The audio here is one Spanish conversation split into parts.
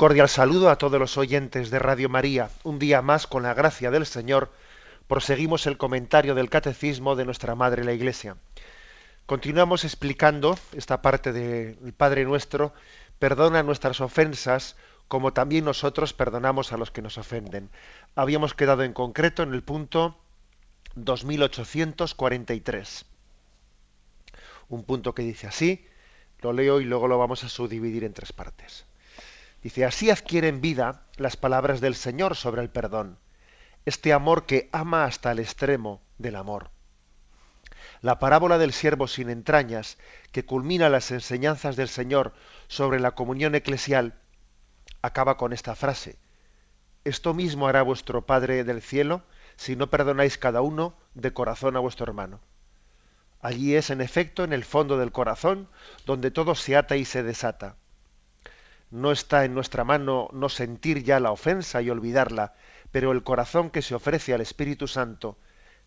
Cordial saludo a todos los oyentes de Radio María. Un día más, con la gracia del Señor, proseguimos el comentario del Catecismo de nuestra Madre la Iglesia. Continuamos explicando esta parte del Padre Nuestro, perdona nuestras ofensas como también nosotros perdonamos a los que nos ofenden. Habíamos quedado en concreto en el punto 2843. Un punto que dice así, lo leo y luego lo vamos a subdividir en tres partes. Dice, así adquieren vida las palabras del Señor sobre el perdón, este amor que ama hasta el extremo del amor. La parábola del siervo sin entrañas, que culmina las enseñanzas del Señor sobre la comunión eclesial, acaba con esta frase. Esto mismo hará vuestro Padre del cielo si no perdonáis cada uno de corazón a vuestro hermano. Allí es, en efecto, en el fondo del corazón, donde todo se ata y se desata no está en nuestra mano no sentir ya la ofensa y olvidarla, pero el corazón que se ofrece al Espíritu Santo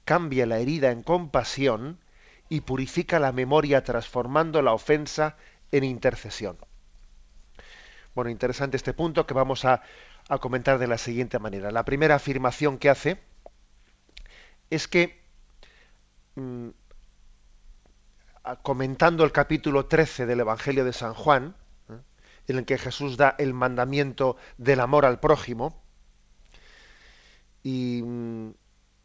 cambia la herida en compasión y purifica la memoria transformando la ofensa en intercesión. Bueno, interesante este punto que vamos a, comentar de la siguiente manera. La primera afirmación que hace es que, mm, comentando el capítulo 13 del Evangelio de San Juan, en el que Jesús da el mandamiento del amor al prójimo. Y mm,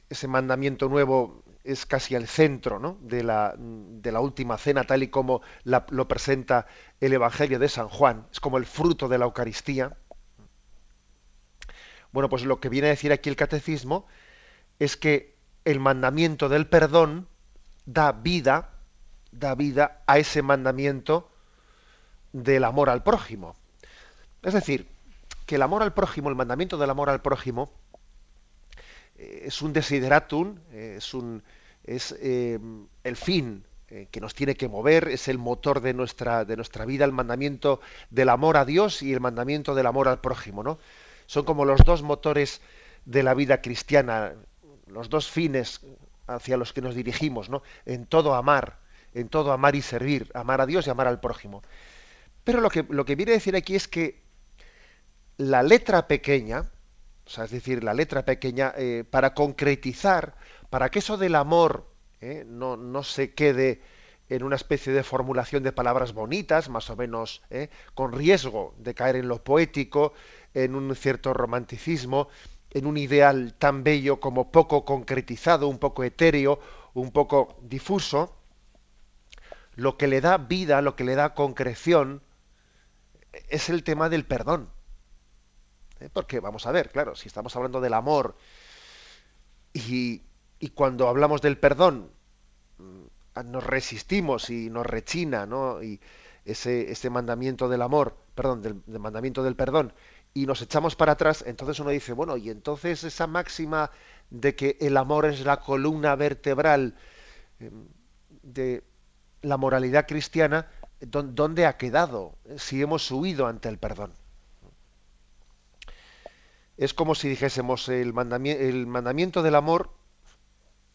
ese mandamiento nuevo es casi el centro de, la, de, la, última cena, tal y como lo presenta el Evangelio de San Juan. Es como el fruto de la Eucaristía. Bueno, pues lo que viene a decir aquí el catecismo es que el mandamiento del perdón da vida, da vida a ese mandamiento del amor al prójimo. Es decir, que el amor al prójimo, el mandamiento del amor al prójimo, eh, es un desideratum, eh, es, un, es eh, el fin que nos tiene que mover, es el motor de nuestra, de nuestra vida, el mandamiento del amor a Dios y el mandamiento del amor al prójimo. ¿no? Son como los dos motores de la vida cristiana, los dos fines hacia los que nos dirigimos, ¿no? en todo amar, en todo amar y servir, amar a Dios y amar al prójimo. Pero lo que, lo que viene a decir aquí es que la letra pequeña, o sea, es decir, la letra pequeña, eh, para concretizar, para que eso del amor eh, no, no, se quede en una especie de formulación de palabras bonitas, más o menos eh, con riesgo de caer en lo poético, en un cierto romanticismo, en un ideal tan bello como poco concretizado, un poco etéreo, un poco difuso, lo que le da vida, lo que le da concreción, es el tema del perdón. ¿Eh? Porque vamos a ver, claro, si estamos hablando del amor y, cuando hablamos del perdón mm, nos resistimos y nos rechina, ¿no? Y ese, ese mandamiento del amor, perdón, del, mandamiento del perdón, y nos echamos para atrás, entonces uno dice, bueno, y entonces esa máxima de que el amor es la columna vertebral em, de la moralidad cristiana, ¿dónde ha quedado si hemos huido ante el perdón? Es como si dijésemos el mandamiento, el mandamiento del amor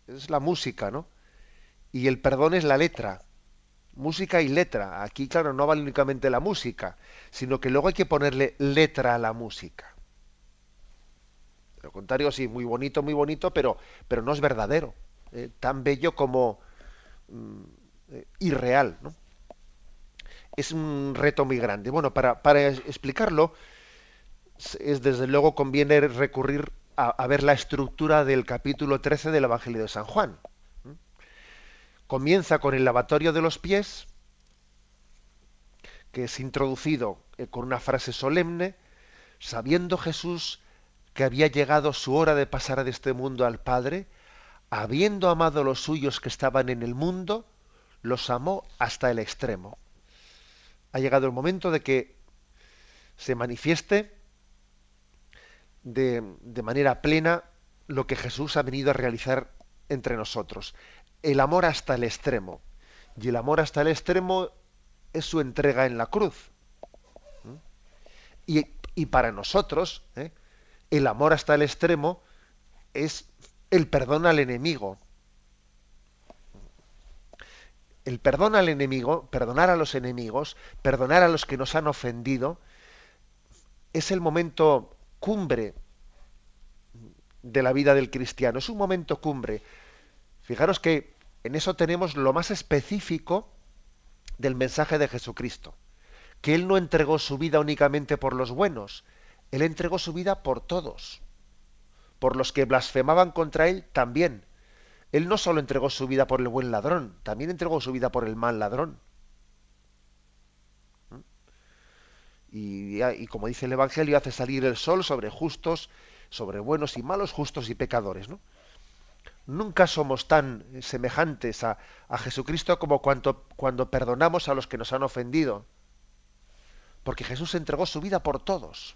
es la música, ¿no? Y el perdón es la letra. Música y letra. Aquí, claro, no vale únicamente la música, sino que luego hay que ponerle letra a la música. lo contrario, sí, muy bonito, muy bonito, pero, pero no es verdadero. Eh, tan bello como mm, eh, irreal, ¿no? Es un reto muy grande. Bueno, para, explicarlo, es desde luego conviene recurrir a, ver la estructura del capítulo 13 del Evangelio de San Juan. Comienza con el lavatorio de los pies, que es introducido eh, con una frase solemne, sabiendo Jesús que había llegado su hora de pasar de este mundo al Padre, habiendo amado a los suyos que estaban en el mundo, los amó hasta el extremo ha llegado el momento de que se manifieste de, manera plena lo que Jesús ha venido a realizar entre nosotros. El amor hasta el extremo. Y el amor hasta el extremo es su entrega en la cruz. Y, y, para nosotros, ¿eh? el amor hasta el extremo es el perdón al enemigo. El perdón al enemigo, perdonar a los enemigos, perdonar a los que nos han ofendido, es el momento cumbre de la vida del cristiano. Es un momento cumbre. Fijaros que en eso tenemos lo más específico del mensaje de Jesucristo, que Él no entregó su vida únicamente por los buenos, Él entregó su vida por todos, por los que blasfemaban contra Él también. Él no solo entregó su vida por el buen ladrón, también entregó su vida por el mal ladrón. ¿Mm? Y, y, como dice el Evangelio, hace salir el sol sobre justos, sobre buenos y malos, justos y pecadores. ¿no? Nunca somos tan semejantes a, a Jesucristo como cuando, cuando perdonamos a los que nos han ofendido. Porque Jesús entregó su vida por todos.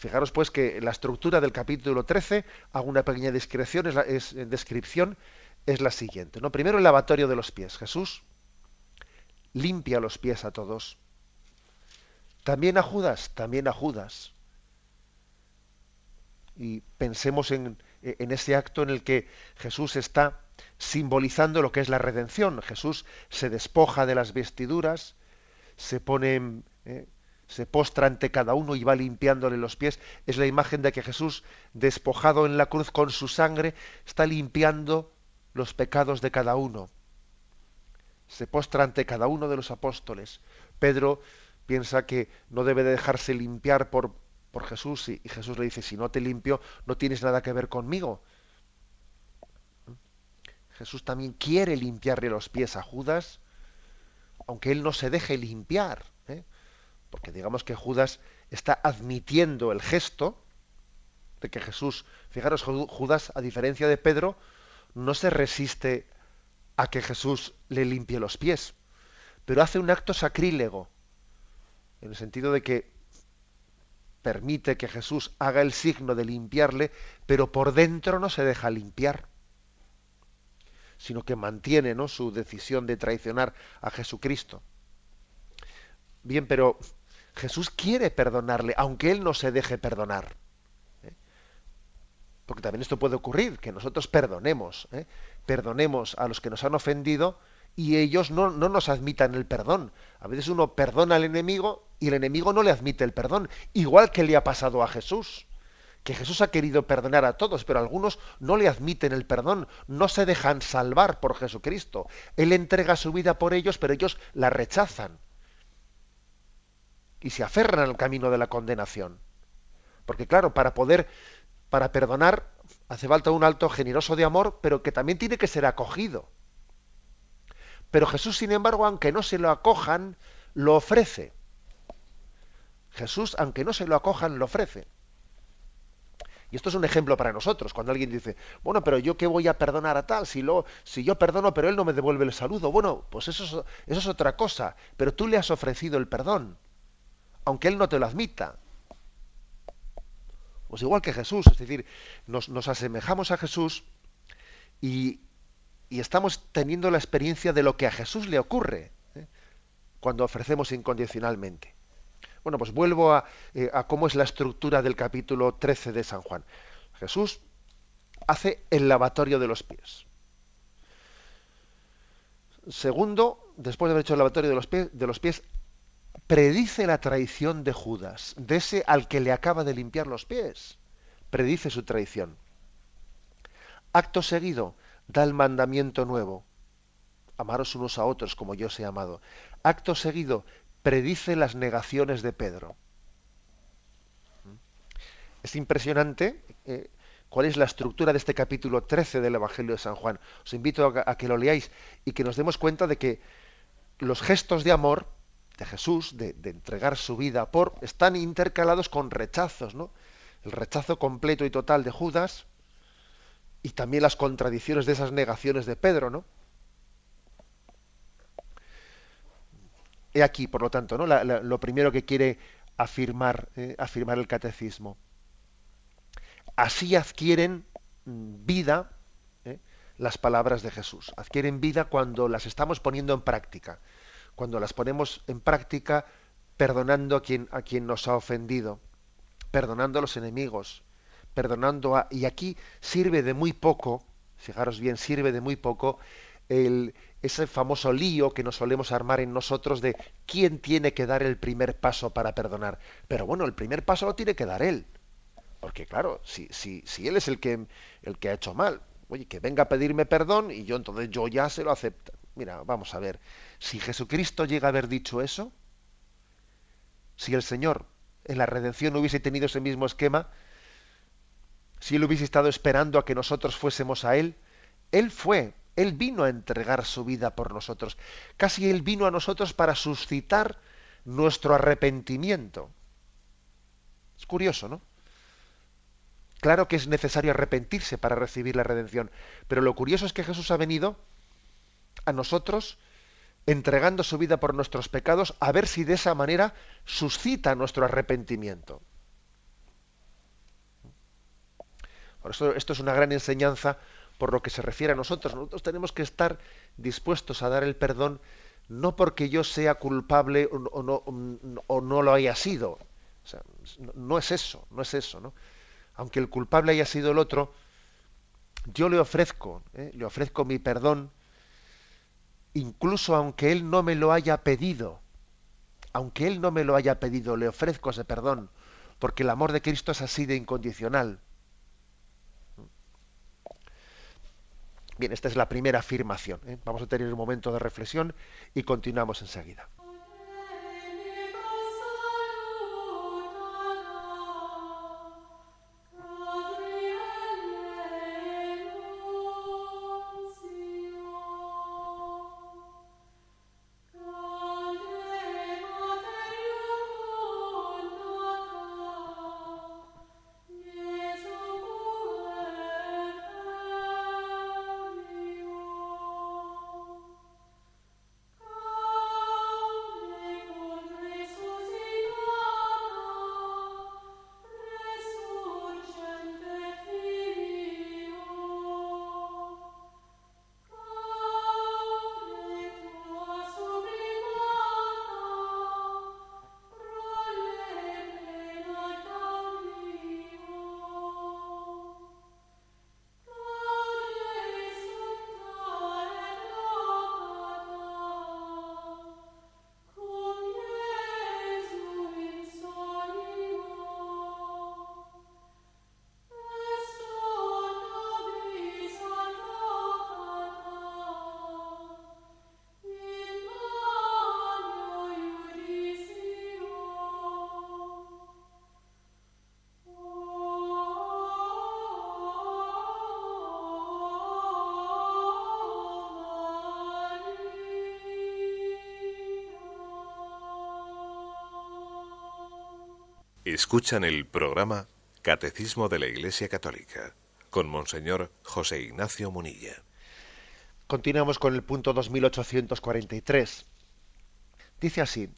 Fijaros pues que la estructura del capítulo 13, hago una pequeña descripción, es es, descripción, es la siguiente. ¿no? Primero el lavatorio de los pies. Jesús limpia los pies a todos. También a Judas, también a Judas y pensemos en, en, ese acto en el que Jesús está simbolizando lo que es la redención. Jesús se despoja de las vestiduras, se pone, eh, se postra ante cada uno y va limpiándole los pies. Es la imagen de que Jesús, despojado en la cruz con su sangre, está limpiando los pecados de cada uno. Se postra ante cada uno de los apóstoles. Pedro piensa que no debe de dejarse limpiar por, por Jesús y, Jesús le dice, si no te limpio, no tienes nada que ver conmigo. Jesús también quiere limpiarle los pies a Judas, aunque él no se deje limpiar. Porque digamos que Judas está admitiendo el gesto de que Jesús, fijaros, Judas, a diferencia de Pedro, no se resiste a que Jesús le limpie los pies, pero hace un acto sacrílego, en el sentido de que permite que Jesús haga el signo de limpiarle, pero por dentro no se deja limpiar, sino que mantiene ¿no? su decisión de traicionar a Jesucristo. Bien, pero Jesús quiere perdonarle, aunque él no se deje perdonar. ¿eh? Porque también esto puede ocurrir, que nosotros perdonemos, ¿eh? perdonemos a los que nos han ofendido y ellos no, no, nos admitan el perdón. A veces uno perdona al enemigo y el enemigo no le admite el perdón, igual que le ha pasado a Jesús. Que Jesús ha querido perdonar a todos, pero algunos no le admiten el perdón, no se dejan salvar por Jesucristo. Él entrega su vida por ellos, pero ellos la rechazan. Y se aferran al camino de la condenación. Porque claro, para poder, para perdonar, hace falta un alto generoso de amor, pero que también tiene que ser acogido. Pero Jesús, sin embargo, aunque no se lo acojan, lo ofrece. Jesús, aunque no se lo acojan, lo ofrece. Y esto es un ejemplo para nosotros, cuando alguien dice, bueno, pero yo qué voy a perdonar a tal, si, lo, si yo perdono pero él no me devuelve el saludo, bueno, pues eso es, eso es otra cosa, pero tú le has ofrecido el perdón, aunque él no te lo admita. Pues igual que Jesús, es decir, nos, asemejamos a Jesús y y estamos teniendo la experiencia de lo que a Jesús le ocurre ¿eh? cuando ofrecemos incondicionalmente. Bueno, pues vuelvo a, eh, a, cómo es la estructura del capítulo 13 de San Juan. Jesús hace el lavatorio de los pies. Segundo, después de haber hecho el lavatorio de los pies predice la traición de Judas, de ese al que le acaba de limpiar los pies. Predice su traición. Acto seguido, da el mandamiento nuevo. Amaros unos a otros como yo os he amado. Acto seguido, predice las negaciones de Pedro. Es impresionante eh, cuál es la estructura de este capítulo 13 del Evangelio de San Juan. Os invito a, a, que lo leáis y que nos demos cuenta de que los gestos de amor de Jesús, de, entregar su vida por, están intercalados con rechazos, ¿no? El rechazo completo y total de Judas, y también las contradicciones de esas negaciones de Pedro, ¿no? He aquí, por lo tanto, ¿no? Lo primero que quiere afirmar, eh, afirmar el catecismo. Así adquieren mm, vida eh, las palabras de Jesús. Adquieren vida cuando las estamos poniendo en práctica. Cuando las ponemos en práctica perdonando a quien, a quien nos ha ofendido, perdonando a los enemigos, perdonando a... Y aquí sirve de muy poco, fijaros bien, sirve de muy poco el, ese famoso lío que nos solemos armar en nosotros de quién tiene que dar el primer paso para perdonar. Pero bueno, el primer paso lo tiene que dar él. Porque claro, si, él es el que, el que ha hecho mal, oye, que venga a pedirme perdón y yo entonces yo ya se lo acepto. Mira, vamos a ver, si Jesucristo llega a haber dicho eso, si el Señor en la redención hubiese tenido ese mismo esquema, si él hubiese estado esperando a que nosotros fuésemos a él, él fue él vino a entregar su vida por nosotros. Casi Él vino a nosotros para suscitar nuestro arrepentimiento. Es curioso, ¿no? Claro que es necesario arrepentirse para recibir la redención, pero lo curioso es que Jesús ha venido a nosotros entregando su vida por nuestros pecados a ver si de esa manera suscita nuestro arrepentimiento. Por eso esto es una gran enseñanza por lo que se refiere a nosotros. Nosotros tenemos que estar dispuestos a dar el perdón no porque yo sea culpable o no, o no lo haya sido. no es eso, no es eso. ¿no? Aunque el culpable haya sido el otro, yo le ofrezco, ¿eh? le ofrezco mi perdón, incluso aunque él no me lo haya pedido. Aunque él no me lo haya pedido, le ofrezco ese perdón, porque el amor de Cristo es así de incondicional. Bien, esta es la primera afirmación. ¿eh? Vamos a tener un momento de reflexión y continuamos enseguida. Escuchan el programa Catecismo de la Iglesia Católica con Monseñor José Ignacio Munilla. Continuamos con el punto 2843. Dice así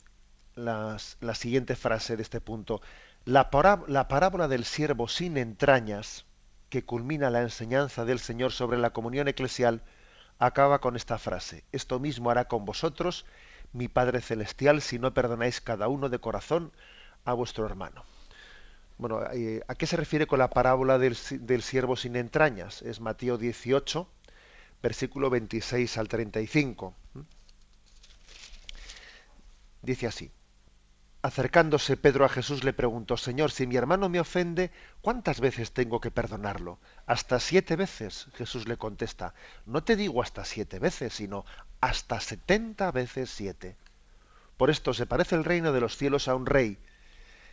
la siguiente frase de este punto. La, la parábola del siervo sin entrañas, que culmina la enseñanza del Señor sobre la comunión eclesial, acaba con esta frase. Esto mismo hará con vosotros mi Padre Celestial si no perdonáis cada uno de corazón a vuestro hermano. Bueno, eh, ¿a qué se refiere con la parábola del, del siervo sin entrañas? Es Mateo 18, versículo 26 al 35. Dice así. Acercándose Pedro a Jesús le preguntó, Señor, si mi hermano me ofende, ¿cuántas veces tengo que perdonarlo? Hasta siete veces. Jesús le contesta, no te digo hasta siete veces, sino hasta setenta veces siete. Por esto se parece el reino de los cielos a un rey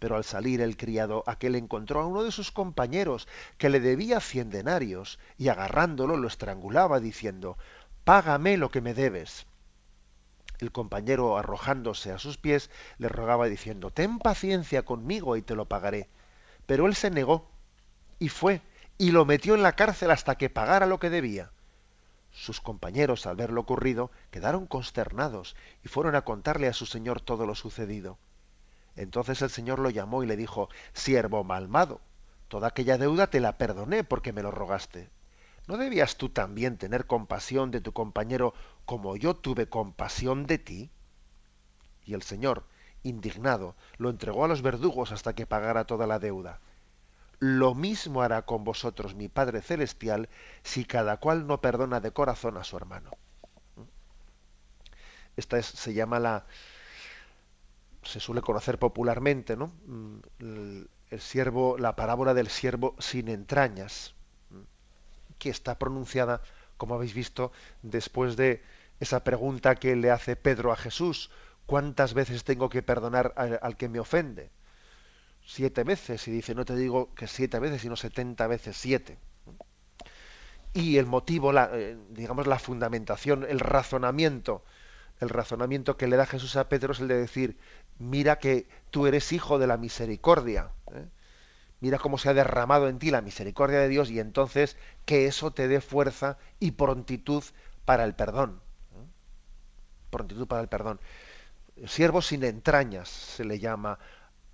Pero al salir el criado, aquel encontró a uno de sus compañeros que le debía cien denarios, y agarrándolo lo estrangulaba, diciendo Págame lo que me debes. El compañero, arrojándose a sus pies, le rogaba diciendo Ten paciencia conmigo y te lo pagaré. Pero él se negó y fue y lo metió en la cárcel hasta que pagara lo que debía. Sus compañeros, al ver lo ocurrido, quedaron consternados y fueron a contarle a su señor todo lo sucedido. Entonces el señor lo llamó y le dijo, Siervo malmado, toda aquella deuda te la perdoné porque me lo rogaste. ¿No debías tú también tener compasión de tu compañero como yo tuve compasión de ti? Y el señor, indignado, lo entregó a los verdugos hasta que pagara toda la deuda. Lo mismo hará con vosotros mi Padre Celestial si cada cual no perdona de corazón a su hermano. Esta se llama la, se suele conocer popularmente, ¿no? Mm, el, siervo, la parábola del siervo sin entrañas, que está pronunciada, como habéis visto, después de esa pregunta que le hace Pedro a Jesús, ¿cuántas veces tengo que perdonar al, que me ofende? Siete veces, y dice, no te digo que siete veces, sino setenta veces siete. Y el motivo, la, eh, digamos, la fundamentación, el razonamiento, el razonamiento que le da Jesús a Pedro es el de decir, mira que tú eres hijo de la misericordia. ¿eh? Mira cómo se ha derramado en ti la misericordia de Dios y entonces que eso te dé fuerza y prontitud para el perdón. ¿eh? Prontitud para el perdón. Siervo sin entrañas se le llama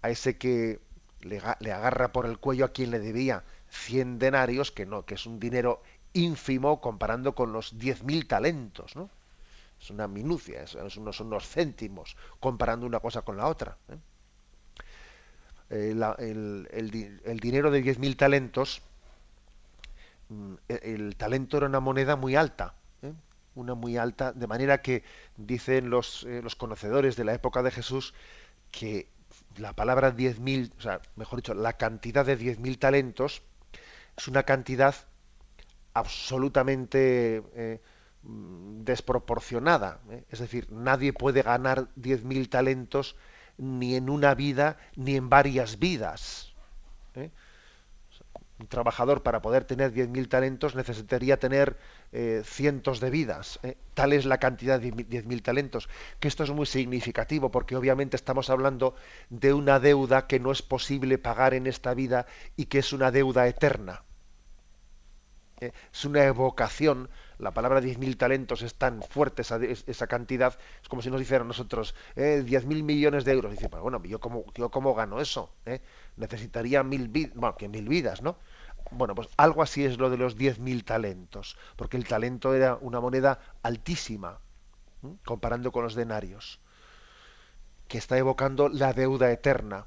a ese que le, agarra por el cuello a quien le debía 100 denarios, que no, que es un dinero ínfimo comparando con los 10.000 talentos, ¿no? Es una minucia, es, unos, unos, céntimos comparando una cosa con la otra. ¿eh? Eh, el, dinero de 10.000 talentos, mm, el, talento era una moneda muy alta, ¿eh? una muy alta, de manera que dicen los, los conocedores de la época de Jesús que la palabra 10.000, o sea, mejor dicho, la cantidad de 10.000 talentos es una cantidad absolutamente desproporcionada. ¿eh? Es decir, nadie puede ganar 10.000 talentos ni en una vida ni en varias vidas. ¿eh? Un trabajador para poder tener 10.000 talentos necesitaría tener eh, cientos de vidas. Tal es la cantidad de 10.000 talentos. Que esto es muy significativo porque obviamente estamos hablando de una deuda que no es posible pagar en esta vida y que es una deuda eterna. Es una evocación la palabra 10.000 talentos es tan fuerte esa, cantidad, es como si nos dijeran nosotros eh, 10.000 millones de euros. Dice, bueno, yo cómo, yo cómo gano eso, ¿Eh? necesitaría mil vidas, bueno, que mil vidas, ¿no? Bueno, pues algo así es lo de los 10.000 talentos, porque el talento era una moneda altísima, comparando con los denarios, que está evocando la deuda eterna.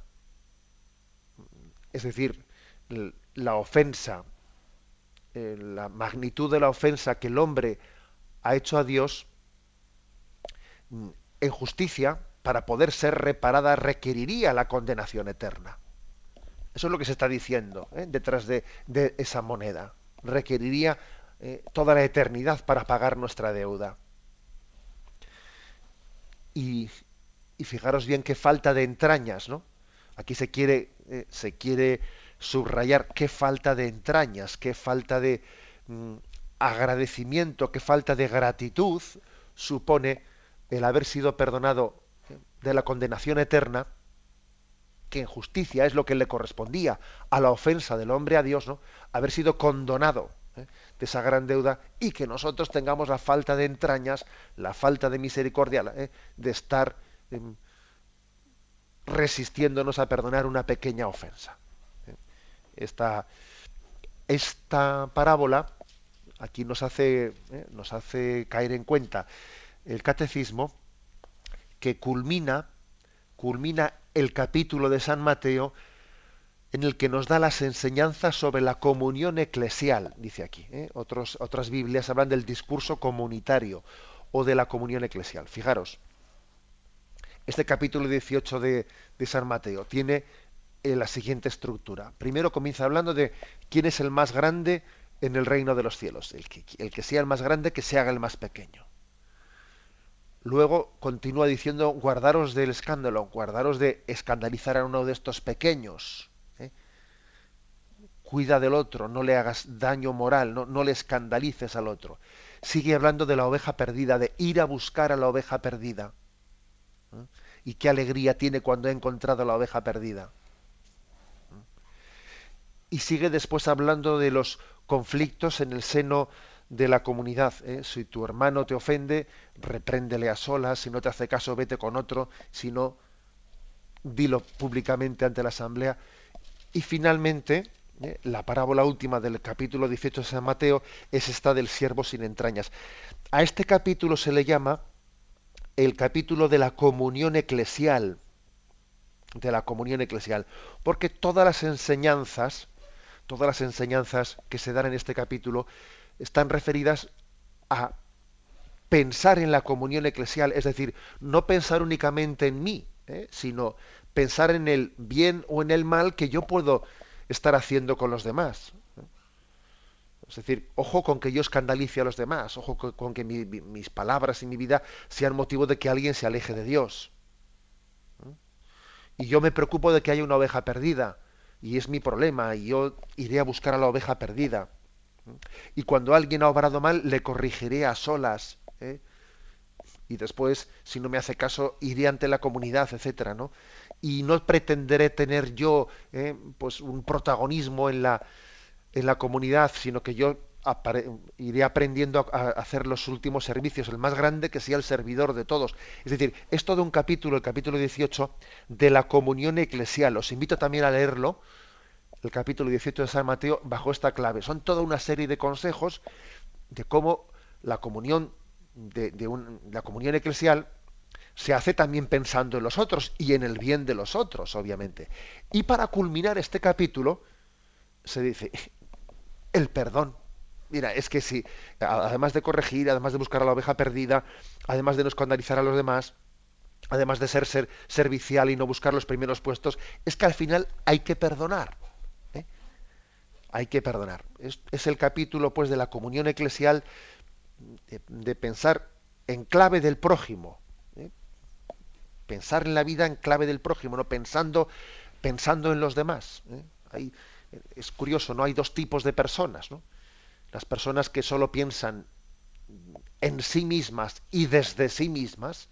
Es decir, la ofensa, eh, la magnitud de la ofensa que el hombre ha hecho a Dios, mm, en justicia, para poder ser reparada, requeriría la condenación eterna. Eso es lo que se está diciendo ¿eh? detrás de, esa moneda. Requeriría eh, toda la eternidad para pagar nuestra deuda. Y, y, fijaros bien qué falta de entrañas, ¿no? Aquí se quiere, se quiere subrayar qué falta de entrañas, qué falta de mm, agradecimiento, qué falta de gratitud supone el haber sido perdonado de la condenación eterna, que en justicia es lo que le correspondía a la ofensa del hombre a Dios, ¿no? haber sido condonado ¿eh? de esa gran deuda y que nosotros tengamos la falta de entrañas, la falta de misericordia, ¿eh? de estar em, resistiéndonos a perdonar una pequeña ofensa esta, esta parábola aquí nos hace, eh, nos hace caer en cuenta el catecismo que culmina, culmina el capítulo de San Mateo en el que nos da las enseñanzas sobre la comunión eclesial, dice aquí. ¿eh? Otras Biblias hablan del discurso comunitario o de la comunión eclesial. Fijaros, este capítulo 18 de, de San Mateo tiene la siguiente estructura. Primero comienza hablando de quién es el más grande en el reino de los cielos. El que, el que sea el más grande, que se haga el más pequeño. Luego continúa diciendo, guardaros del escándalo, guardaros de escandalizar a uno de estos pequeños. ¿eh? Cuida del otro, no le hagas daño moral, no, no le escandalices al otro. Sigue hablando de la oveja perdida, de ir a buscar a la oveja perdida. ¿eh? Y qué alegría tiene cuando ha encontrado la oveja perdida. Y sigue después hablando de los conflictos en el seno de la comunidad. ¿eh? Si tu hermano te ofende, repréndele a solas, si no te hace caso, vete con otro, si no, dilo públicamente ante la asamblea. Y finalmente, ¿eh? la parábola última del capítulo 18 de San Mateo es esta del siervo sin entrañas. A este capítulo se le llama el capítulo de la comunión eclesial, de la comunión eclesial, porque todas las enseñanzas, todas las enseñanzas que se dan en este capítulo están referidas a pensar en la comunión eclesial, es decir, no pensar únicamente en mí, ¿eh? sino pensar en el bien o en el mal que yo puedo estar haciendo con los demás. Es decir, ojo con que yo escandalice a los demás, ojo con, que mis palabras y mi vida sean motivo de que alguien se aleje de Dios. Y yo me preocupo de que haya una oveja perdida, y es mi problema, y yo iré a buscar a la oveja perdida. Y cuando alguien ha obrado mal, le corrigiré a solas. ¿eh? Y después, si no me hace caso, iré ante la comunidad, etcétera, ¿no? Y no pretenderé tener yo ¿eh? pues un protagonismo en la, en la comunidad, sino que yo iré aprendiendo a, hacer los últimos servicios, el más grande que sea el servidor de todos. Es decir, es todo un capítulo, el capítulo 18, de la comunión eclesial. Os invito también a leerlo, el capítulo 18 de San Mateo bajo esta clave. Son toda una serie de consejos de cómo la comunión de, la comunión eclesial se hace también pensando en los otros y en el bien de los otros, obviamente. Y para culminar este capítulo se dice el perdón. Mira, es que si, además de corregir, además de buscar a la oveja perdida, además de no escandalizar a los demás, además de ser, ser servicial y no buscar los primeros puestos, es que al final hay que perdonar hay que perdonar. Es, el capítulo pues de la comunión eclesial de, pensar en clave del prójimo. ¿eh? Pensar en la vida en clave del prójimo, no pensando, pensando en los demás. ¿eh? es curioso, ¿no? Hay dos tipos de personas, ¿no? Las personas que solo piensan en sí mismas y desde sí mismas,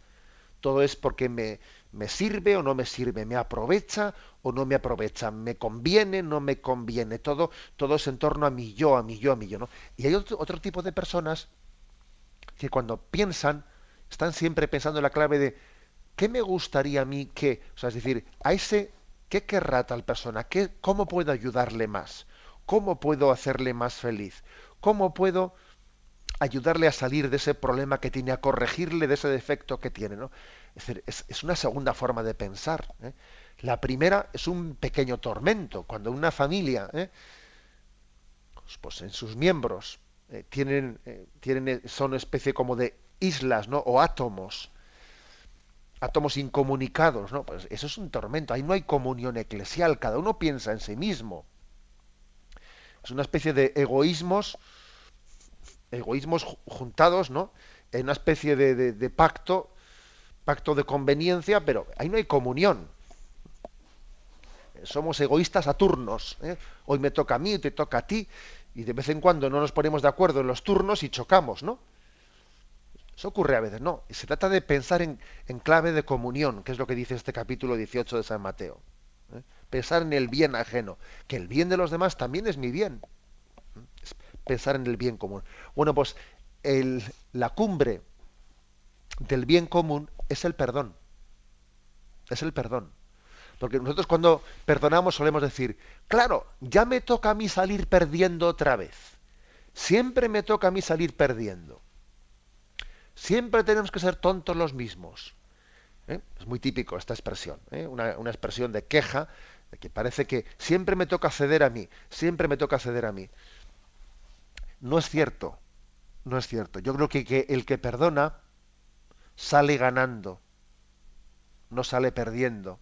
todo es porque me, me sirve o no me sirve, me aprovecha o no me aprovecha, me conviene, no me conviene, todo, todo es en torno a mi yo, a mi yo, a mi yo, ¿no? Y hay otro, otro tipo de personas que cuando piensan, están siempre pensando en la clave de ¿qué me gustaría a mí que? Es decir, a ese, ¿qué querrá tal persona? ¿Qué, ¿Cómo puedo ayudarle más? ¿Cómo puedo hacerle más feliz? ¿Cómo puedo ayudarle a salir de ese problema que tiene, a corregirle de ese defecto que tiene? ¿no? Es, una segunda forma de pensar. ¿eh? La primera es un pequeño tormento. Cuando una familia, ¿eh? pues, en sus miembros eh, tienen, tienen, son especie como de islas, ¿no? O átomos, átomos incomunicados, ¿no? Pues eso es un tormento. Ahí no hay comunión eclesial. Cada uno piensa en sí mismo. Es una especie de egoísmos, egoísmos juntados, ¿no? En una especie de pacto pacto de conveniencia, pero ahí no hay comunión. Somos egoístas a turnos. ¿eh? Hoy me toca a mí, te toca a ti, y de vez en cuando no nos ponemos de acuerdo en los turnos y chocamos, ¿no? Eso ocurre a veces, no. Se trata de pensar en, clave de comunión, que es lo que dice este capítulo 18 de San Mateo. Pensar en el bien ajeno, que el bien de los demás también es mi bien. pensar en el bien común. Bueno, pues el, la cumbre del bien común es el perdón. Es el perdón. Porque nosotros cuando perdonamos solemos decir, claro, ya me toca a mí salir perdiendo otra vez. Siempre me toca a mí salir perdiendo. Siempre tenemos que ser tontos los mismos. ¿Eh? Es muy típico esta expresión, ¿eh? una, expresión de queja, que parece que siempre me toca ceder a mí, siempre me toca ceder a mí. No es cierto, no es cierto. Yo creo que, que el que perdona sale ganando, no sale perdiendo.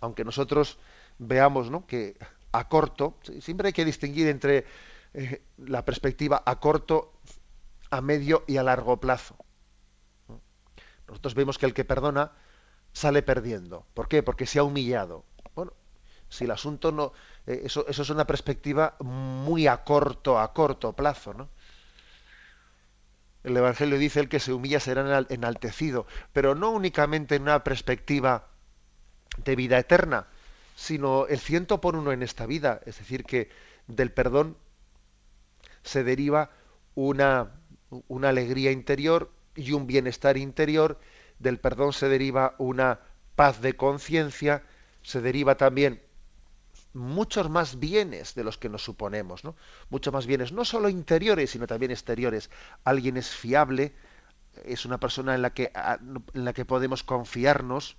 Aunque nosotros veamos ¿no? que a corto, siempre hay que distinguir entre eh, la perspectiva a corto, a medio y a largo plazo. nosotros vemos que el que perdona sale perdiendo. ¿Por qué? Porque se ha humillado. Bueno, si el asunto no, eh, eso, eso es una perspectiva muy a corto, a corto plazo, ¿no? El Evangelio dice el que se humilla será enaltecido, pero no únicamente en una perspectiva de vida eterna, sino el ciento por uno en esta vida. Es decir, que del perdón se deriva una, una alegría interior y un bienestar interior, del perdón se deriva una paz de conciencia, se deriva también muchos más bienes de los que nos suponemos, ¿no? Muchos más bienes, no solo interiores, sino también exteriores. Alguien es fiable, es una persona en la que, en la que podemos confiarnos,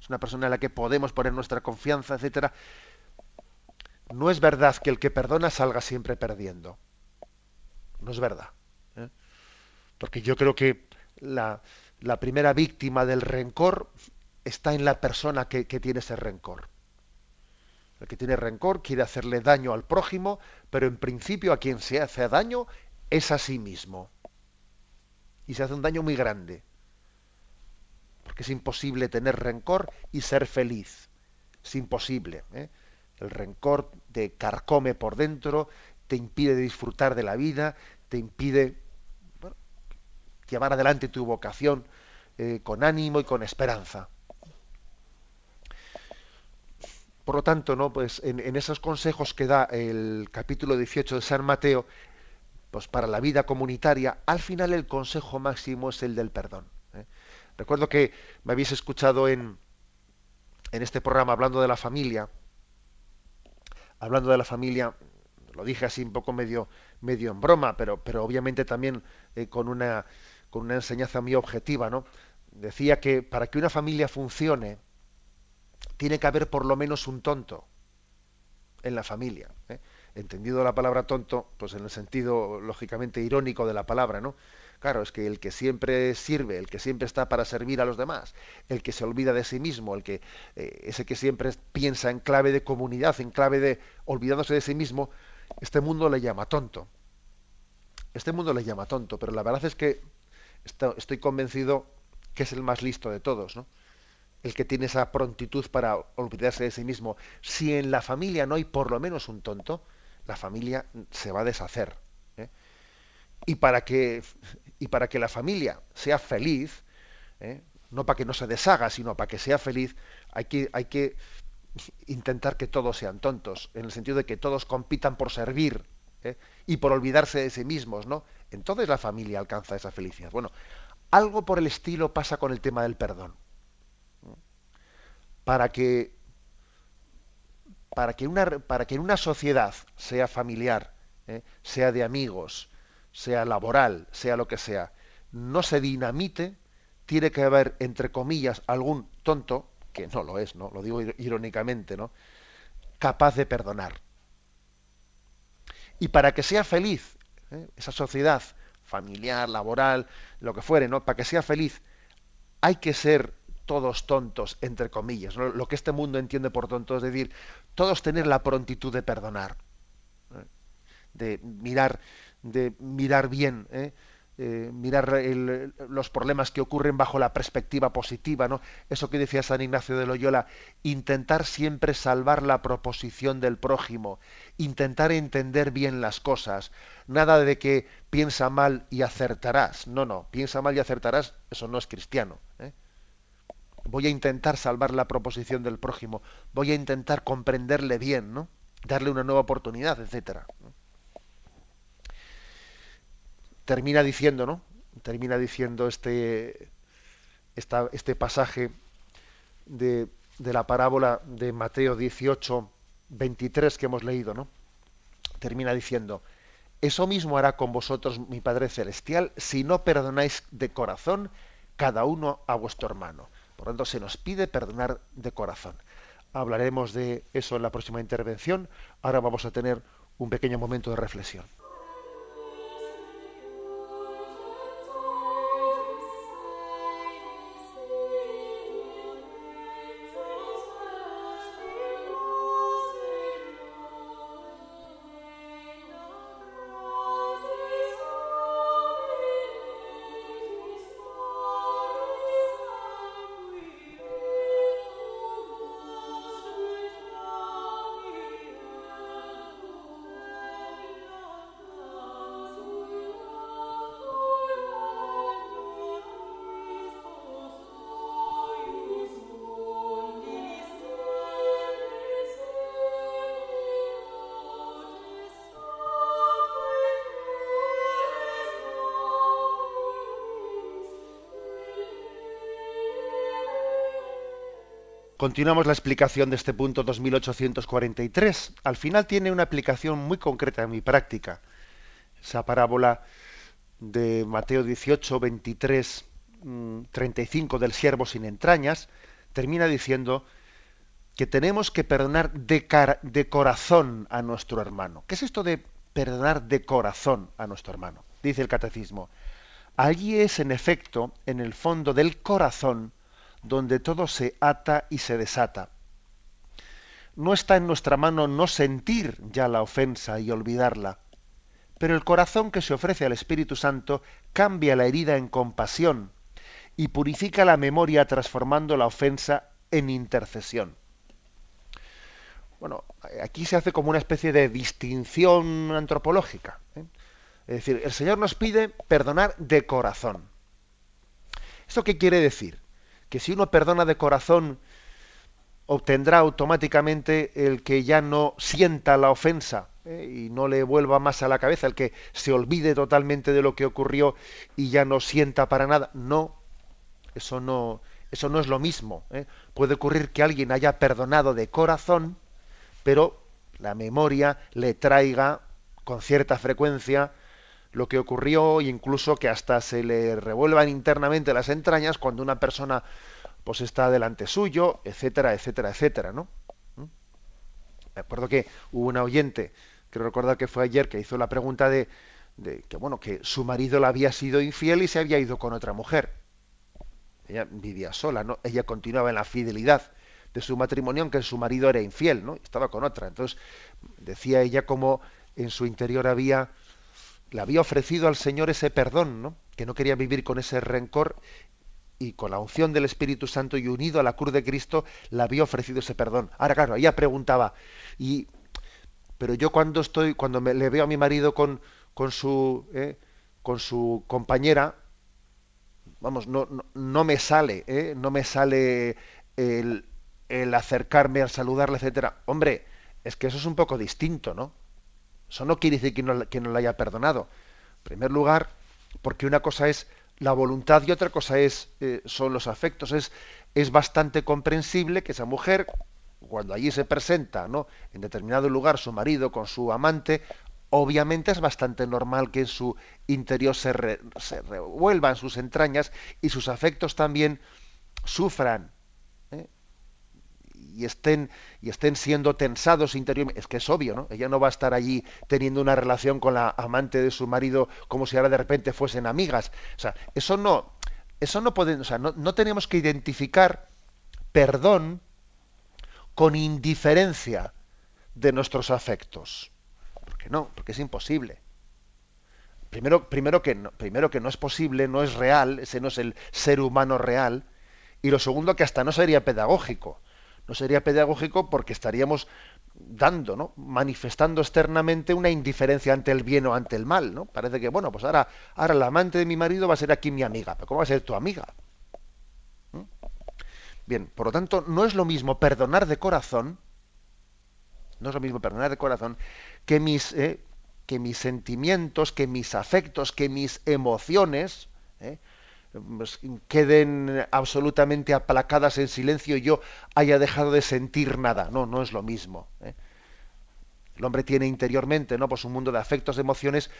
es una persona en la que podemos poner nuestra confianza, etcétera. No es verdad que el que perdona salga siempre perdiendo. No es verdad. ¿eh? Porque yo creo que la, la, primera víctima del rencor está en la persona que tiene ese rencor. El que tiene rencor quiere hacerle daño al prójimo, pero en principio a quien se hace daño es a sí mismo. Y se hace un daño muy grande. Porque es imposible tener rencor y ser feliz. Es imposible. ¿eh? El rencor te carcome por dentro, te impide disfrutar de la vida, te impide llevar adelante tu vocación eh, con ánimo y con esperanza. Por lo tanto, ¿no? pues en, esos consejos que da el capítulo 18 de San Mateo, pues para la vida comunitaria, al final el consejo máximo es el del perdón. ¿eh? Recuerdo que me habéis escuchado en, en este programa hablando de la familia, hablando de la familia, lo dije así un poco medio, medio en broma, pero, pero obviamente también eh, con, una, con una enseñanza muy objetiva, ¿no? Decía que para que una familia funcione, tiene que haber por lo menos un tonto en la familia. ¿eh? Entendido la palabra tonto, pues en el sentido lógicamente irónico de la palabra, ¿no? Claro, es que el que siempre sirve, el que siempre está para servir a los demás, el que se olvida de sí mismo, el que eh, ese que siempre piensa en clave de comunidad, en clave de olvidándose de sí mismo, este mundo le llama tonto. Este mundo le llama tonto, pero la verdad es que estoy convencido que es el más listo de todos, ¿no? el que tiene esa prontitud para olvidarse de sí mismo. Si en la familia no hay por lo menos un tonto, la familia se va a deshacer. ¿eh? Y, para que, y para que la familia sea feliz, ¿eh? no para que no se deshaga, sino para que sea feliz, hay que, hay que intentar que todos sean tontos, en el sentido de que todos compitan por servir ¿eh? y por olvidarse de sí mismos, ¿no? Entonces la familia alcanza esa felicidad. Bueno, algo por el estilo pasa con el tema del perdón para que para que una, para que una sociedad sea familiar, ¿eh? sea de amigos, sea laboral, sea lo que sea, no se dinamite, tiene que haber, entre comillas, algún tonto, que no lo es, ¿no? Lo digo irónicamente, ¿no? Capaz de perdonar. Y para que sea feliz ¿eh? esa sociedad familiar, laboral, lo que fuere, ¿no? Para que sea feliz, hay que ser todos tontos, entre comillas, lo que este mundo entiende por tonto, es decir, todos tener la prontitud de perdonar, ¿eh? de mirar, de mirar bien, ¿eh? Eh, mirar los problemas que ocurren bajo la perspectiva positiva, ¿no? Eso que decía San Ignacio de Loyola, intentar siempre salvar la proposición del prójimo, intentar entender bien las cosas, nada de que piensa mal y acertarás, no, no, piensa mal y acertarás, eso no es cristiano. ¿eh? voy a intentar salvar la proposición del prójimo, voy a intentar comprenderle bien, ¿no? darle una nueva oportunidad, etcétera. Termina diciendo, ¿no? Termina diciendo este, este pasaje de, de la parábola de Mateo 18, 23 que hemos leído, ¿no? Termina diciendo, eso mismo hará con vosotros mi Padre Celestial si no perdonáis de corazón cada uno a vuestro hermano. Por lo tanto, se nos pide perdonar de corazón. Hablaremos de eso en la próxima intervención. Ahora vamos a tener un pequeño momento de reflexión. Continuamos la explicación de este punto 2843. Al final tiene una aplicación muy concreta en mi práctica. Esa parábola de Mateo 18, 23, 35 del siervo sin entrañas termina diciendo que tenemos que perdonar de, de corazón a nuestro hermano. ¿Qué es esto de perdonar de corazón a nuestro hermano? Dice el catecismo. Allí es, en efecto, en el fondo del corazón, donde todo se ata y se desata. No está en nuestra mano no sentir ya la ofensa y olvidarla, pero el corazón que se ofrece al Espíritu Santo cambia la herida en compasión y purifica la memoria transformando la ofensa en intercesión. Bueno, aquí se hace como una especie de distinción antropológica. ¿eh? Es decir, el Señor nos pide perdonar de corazón. ¿Eso qué quiere decir? Que si uno perdona de corazón, obtendrá automáticamente el que ya no sienta la ofensa ¿eh? y no le vuelva más a la cabeza, el que se olvide totalmente de lo que ocurrió y ya no sienta para nada. No, eso no, eso no es lo mismo. ¿eh? Puede ocurrir que alguien haya perdonado de corazón, pero la memoria le traiga con cierta frecuencia lo que ocurrió e incluso que hasta se le revuelvan internamente las entrañas cuando una persona pues está delante suyo, etcétera, etcétera, etcétera, ¿no? ¿Mm? Me acuerdo que hubo una oyente, creo recordar que fue ayer, que hizo la pregunta de, de que bueno, que su marido le había sido infiel y se había ido con otra mujer. Ella vivía sola, ¿no? Ella continuaba en la fidelidad de su matrimonio, aunque su marido era infiel, ¿no? Estaba con otra. Entonces, decía ella como en su interior había le había ofrecido al Señor ese perdón, ¿no? que no quería vivir con ese rencor y con la unción del Espíritu Santo y unido a la cruz de Cristo le había ofrecido ese perdón. Ahora claro, ella preguntaba y pero yo cuando estoy cuando me, le veo a mi marido con con su eh, con su compañera vamos no, no, me sale ¿eh? no me sale el, el acercarme al saludarle etcétera hombre es que eso es un poco distinto no eso no quiere decir que no, que la haya perdonado. En primer lugar, porque una cosa es la voluntad y otra cosa es eh, son los afectos. Es, es bastante comprensible que esa mujer, cuando allí se presenta, ¿no? en determinado lugar su marido con su amante, obviamente es bastante normal que en su interior se revuelvan sus entrañas y sus afectos también sufran y estén y estén siendo tensados interiormente, es que es obvio, ¿no? Ella no va a estar allí teniendo una relación con la amante de su marido como si ahora de repente fuesen amigas. O sea, eso no, eso no puede, o sea, no, no tenemos que identificar perdón con indiferencia de nuestros afectos. Porque no, porque es imposible. Primero, primero, que primero que no es posible, no es real, ese no es el ser humano real. Y lo segundo, que hasta no sería pedagógico no sería pedagógico porque estaríamos dando, ¿no? manifestando externamente una indiferencia ante el bien o ante el mal, ¿no? Parece que, bueno, pues ahora, ahora la amante de mi marido va a ser aquí mi amiga, pero ¿cómo va a ser tu amiga? ¿Mm? Bien, por lo tanto, no es lo mismo perdonar de corazón, no es lo mismo perdonar de corazón que mis, eh, que mis sentimientos, que mis afectos, que mis emociones, ¿eh? Pues, queden absolutamente aplacadas en silencio y yo haya dejado de sentir nada. No, no es lo mismo. ¿eh? El hombre tiene interiormente, ¿no? Pues un mundo de afectos, de emociones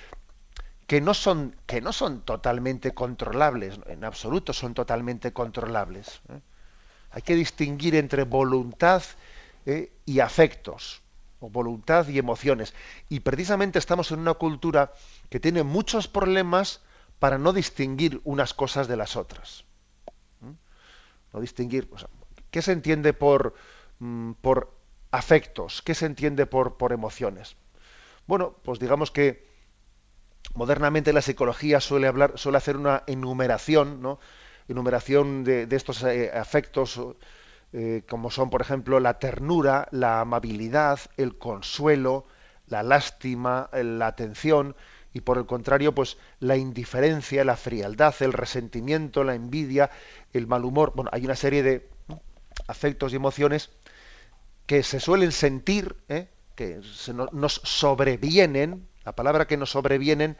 que no son, que no son totalmente controlables, en absoluto son totalmente controlables. ¿eh? Hay que distinguir entre voluntad ¿eh? y afectos, o voluntad y emociones. Y precisamente estamos en una cultura que tiene muchos problemas para no distinguir unas cosas de las otras. ¿Mm? No distinguir, ¿qué se entiende por, mm, por afectos? ¿Qué se entiende por, por emociones? Bueno, pues digamos que modernamente la psicología suele hablar, suele hacer una enumeración, ¿no? enumeración de, estos eh, afectos eh, como son, por ejemplo, la ternura, la amabilidad, el consuelo, la lástima, la atención, y por el contrario, pues la indiferencia, la frialdad, el resentimiento, la envidia, el mal humor. Bueno, hay una serie de afectos y emociones que se suelen sentir, ¿eh? que nos sobrevienen, la palabra que nos sobrevienen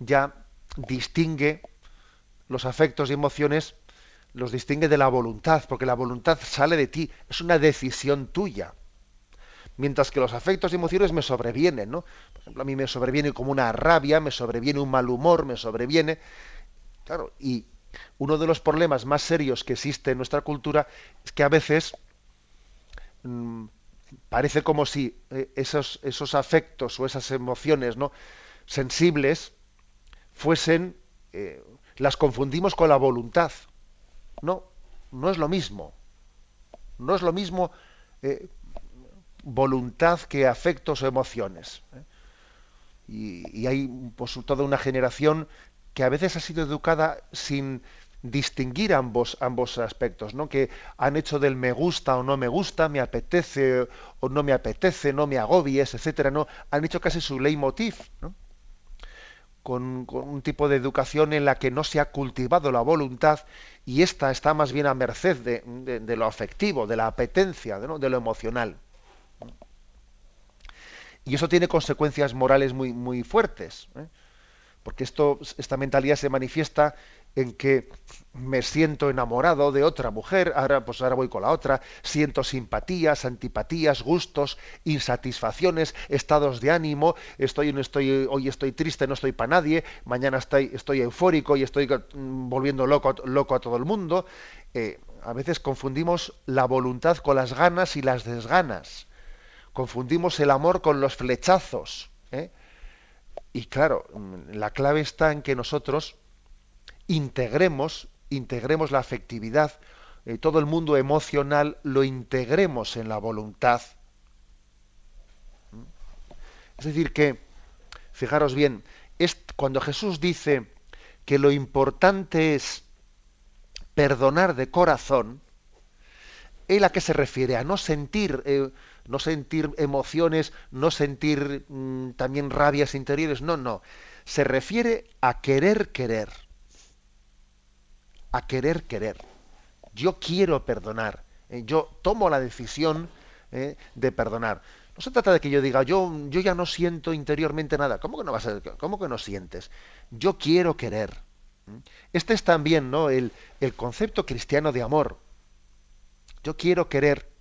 ya distingue los afectos y emociones, los distingue de la voluntad, porque la voluntad sale de ti, es una decisión tuya. Mientras que los afectos y emociones me sobrevienen, ¿no? Por ejemplo, a mí me sobreviene como una rabia, me sobreviene un mal humor, me sobreviene. Claro, y uno de los problemas más serios que existe en nuestra cultura es que a veces mm, parece como si eh, esos, esos afectos o esas emociones ¿no? sensibles fuesen, eh, las confundimos con la voluntad. No, no es lo mismo. No es lo mismo eh, voluntad que afectos o emociones. Y, hay pues, toda una generación que a veces ha sido educada sin distinguir ambos, ambos aspectos, ¿no? que han hecho del me gusta o no me gusta, me apetece o no me apetece, no me agobies, etcétera, ¿no? han hecho casi su leitmotiv, ¿no? con, un tipo de educación en la que no se ha cultivado la voluntad y esta está más bien a merced de, lo afectivo, de la apetencia, de lo emocional. Y eso tiene consecuencias morales muy, muy fuertes. ¿eh? porque esta mentalidad se manifiesta en que me siento enamorado de otra mujer, ahora pues ahora voy con la otra, siento simpatías, antipatías, gustos, insatisfacciones, estados de ánimo, estoy, no estoy, hoy estoy triste, no estoy para nadie, mañana estoy, estoy eufórico y estoy mm, volviendo loco, loco a todo el mundo. Eh, a veces confundimos la voluntad con las ganas y las desganas. Confundimos el amor con los flechazos. ¿eh? Y claro, la clave está en que nosotros integremos, integremos la afectividad, eh, todo el mundo emocional lo integremos en la voluntad. Es decir, que, fijaros bien, es cuando Jesús dice que lo importante es perdonar de corazón, ¿él a qué se refiere? A no sentir eh, no sentir emociones, no sentir mm, también rabias interiores, no, no. Se refiere a querer querer. A querer querer. Yo quiero perdonar. Eh, yo tomo la decisión eh, de perdonar. No se trata de que yo diga, yo, yo ya no siento interiormente nada. ¿Cómo que no vas a, cómo que no sientes? Yo quiero querer. ¿Mm? Este es también ¿no? el, el concepto cristiano de amor. Yo quiero querer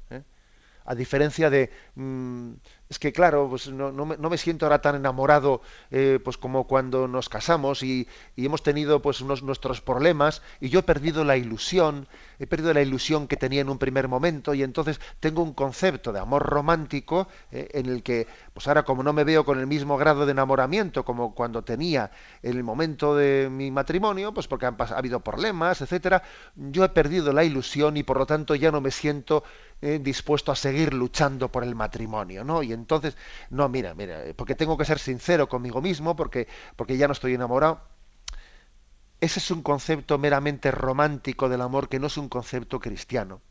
a diferencia de mm, es que claro pues no, no, me, siento ahora tan enamorado eh, pues como cuando nos casamos y, hemos tenido pues unos nuestros problemas y yo he perdido la ilusión he perdido la ilusión que tenía en un primer momento y entonces tengo un concepto de amor romántico eh, en el que pues ahora como no me veo con el mismo grado de enamoramiento como cuando tenía en el momento de mi matrimonio pues porque han ha habido problemas etcétera yo he perdido la ilusión y por lo tanto ya no me siento eh, dispuesto a seguir luchando por el matrimonio, ¿no? Y entonces, no, mira, mira, porque tengo que ser sincero conmigo mismo, porque, porque ya no estoy enamorado. Ese es un concepto meramente romántico del amor que no es un concepto cristiano.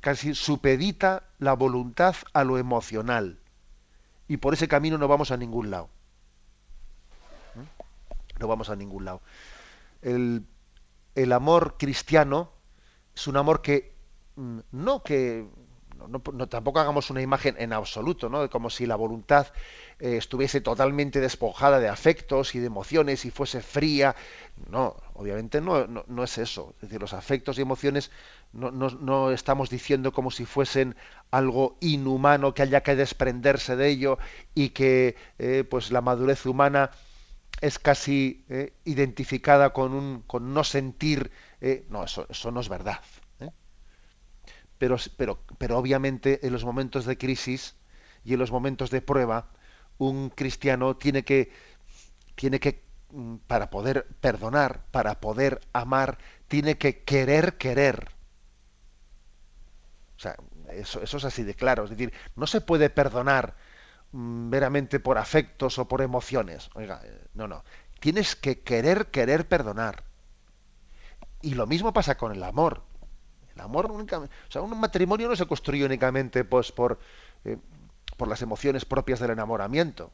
Casi supedita la voluntad a lo emocional. Y por ese camino no vamos a ningún lado. No vamos a ningún lado. El, el amor cristiano es un amor que Mm, no que no, tampoco hagamos una imagen en absoluto, ¿no? Como si la voluntad eh, estuviese totalmente despojada de afectos y de emociones y fuese fría. No, obviamente no, no, es eso. Es decir, los afectos y emociones no, estamos diciendo como si fuesen algo inhumano que haya que desprenderse de ello y que eh, pues la madurez humana es casi eh, identificada con un con no sentir. no, eso no es verdad pero, pero, pero obviamente en los momentos de crisis y en los momentos de prueba, un cristiano tiene que, tiene que, mm, para poder perdonar, para poder amar, tiene que querer querer. O sea, eso, eso es así de claro. Es decir, no se puede perdonar mm, meramente por afectos o por emociones. Oiga, eh, no, no. Tienes que querer, querer perdonar. Y lo mismo pasa con el amor. El amor únicamente, o sea, un matrimonio no se construye únicamente pues por, eh, por las emociones propias del enamoramiento.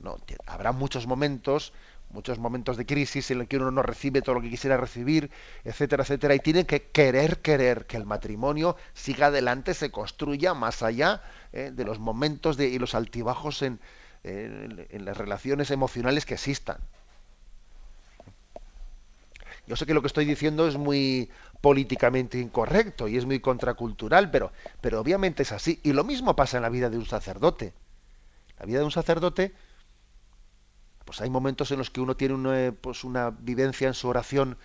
No, habrá muchos momentos, muchos momentos de crisis en los que uno no recibe todo lo que quisiera recibir, etcétera, etcétera, y tiene que querer, querer que el matrimonio siga adelante, se construya más allá eh, de los momentos de, y los altibajos en, en las relaciones emocionales que existan. Yo sé que lo que estoy diciendo es muy políticamente incorrecto y es muy contracultural, pero, pero obviamente es así. Y lo mismo pasa en la vida de un sacerdote. La vida de un sacerdote, pues hay momentos en los que uno tiene una, pues una vivencia en su oración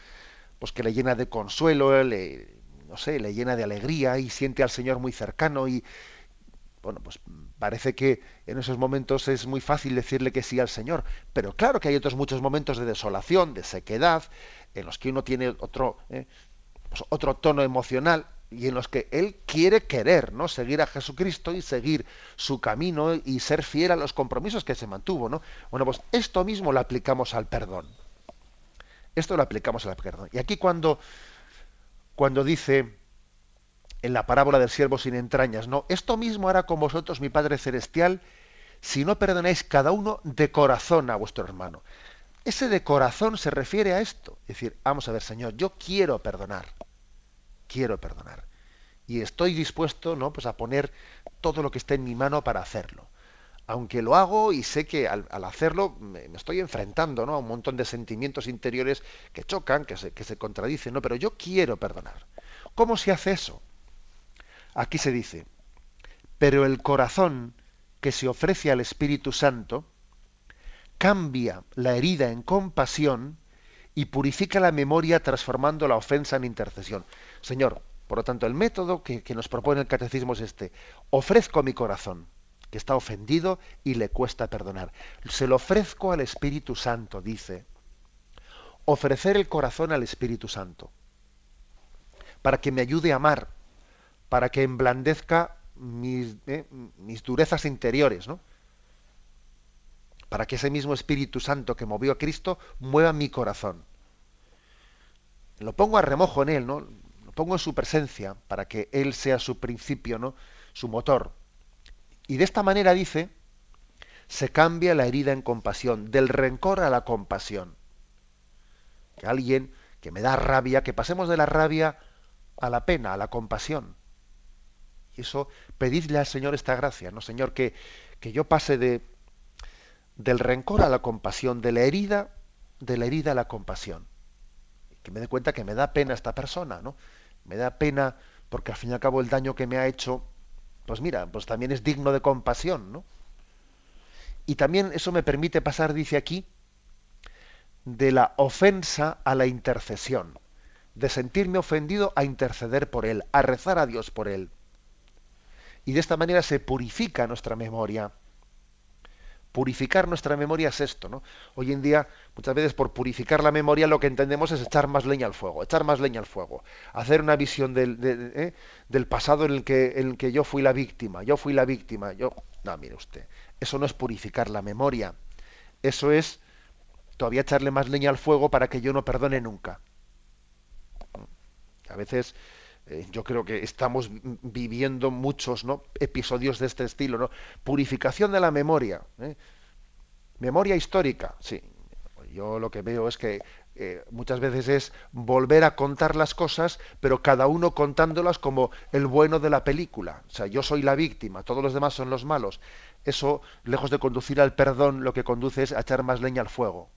pues que le llena de consuelo, le, no sé, le llena de alegría y siente al Señor muy cercano y bueno, pues parece que en esos momentos es muy fácil decirle que sí al Señor, pero claro que hay otros muchos momentos de desolación, de sequedad, en los que uno tiene otro, eh, pues otro tono emocional y en los que él quiere querer, ¿no? Seguir a Jesucristo y seguir su camino y ser fiel a los compromisos que se mantuvo, ¿no? Bueno, pues esto mismo lo aplicamos al perdón. Esto lo aplicamos al perdón. Y aquí cuando cuando dice en la parábola del siervo sin entrañas, no, esto mismo hará con vosotros mi Padre celestial si no perdonáis cada uno de corazón a vuestro hermano. Ese de corazón se refiere a esto, es decir, vamos a ver, Señor, yo quiero perdonar quiero perdonar. Y estoy dispuesto, ¿no? Pues a poner todo lo que esté en mi mano para hacerlo. Aunque lo hago y sé que al, hacerlo me, estoy enfrentando ¿no? a un montón de sentimientos interiores que chocan, que se, que se contradicen, ¿no? pero yo quiero perdonar. ¿Cómo se hace eso? Aquí se dice, pero el corazón que se ofrece al Espíritu Santo cambia la herida en compasión y purifica la memoria transformando la ofensa en intercesión. Señor, por lo tanto, el método que, nos propone el catecismo es este. Ofrezco mi corazón, que está ofendido y le cuesta perdonar. Se lo ofrezco al Espíritu Santo, dice. Ofrecer el corazón al Espíritu Santo, para que me ayude a amar, para que emblandezca mis, eh, mis durezas interiores, ¿no? Para que ese mismo Espíritu Santo que movió a Cristo mueva mi corazón. Lo pongo a remojo en él, ¿no? Pongo en su presencia para que Él sea su principio, ¿no? su motor. Y de esta manera dice, se cambia la herida en compasión, del rencor a la compasión. Que alguien que me da rabia, que pasemos de la rabia a la pena, a la compasión. Y eso, pedidle al Señor esta gracia, ¿no? Señor, que, que yo pase de, del rencor a la compasión, de la herida, de la herida a la compasión. Que me dé cuenta que me da pena esta persona, ¿no? Me da pena porque al fin y al cabo el daño que me ha hecho, pues mira, pues también es digno de compasión, ¿no? Y también eso me permite pasar, dice aquí, de la ofensa a la intercesión, de sentirme ofendido a interceder por él, a rezar a Dios por él. Y de esta manera se purifica nuestra memoria Purificar nuestra memoria es esto, ¿no? Hoy en día, muchas veces por purificar la memoria lo que entendemos es echar más leña al fuego, echar más leña al fuego, hacer una visión del, ¿eh? del pasado en el, que, en el que yo fui la víctima, yo fui la víctima, yo... No, mire usted, eso no es purificar la memoria, eso es todavía echarle más leña al fuego para que yo no perdone nunca. A veces eh, yo creo que estamos viviendo muchos ¿no? episodios de este estilo, ¿no? Purificación de la memoria. ¿eh? Memoria histórica, sí. Yo lo que veo es que eh, muchas veces es volver a contar las cosas, pero cada uno contándolas como el bueno de la película. O sea, yo soy la víctima, todos los demás son los malos. Eso, lejos de conducir al perdón, lo que conduce es a echar más leña al fuego.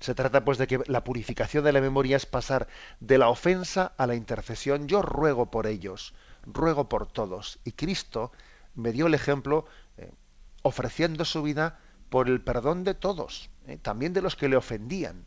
Se trata pues de que la purificación de la memoria es pasar de la ofensa a la intercesión. Yo ruego por ellos, ruego por todos. Y Cristo me dio el ejemplo eh, ofreciendo su vida por el perdón de todos, eh, también de los que le ofendían.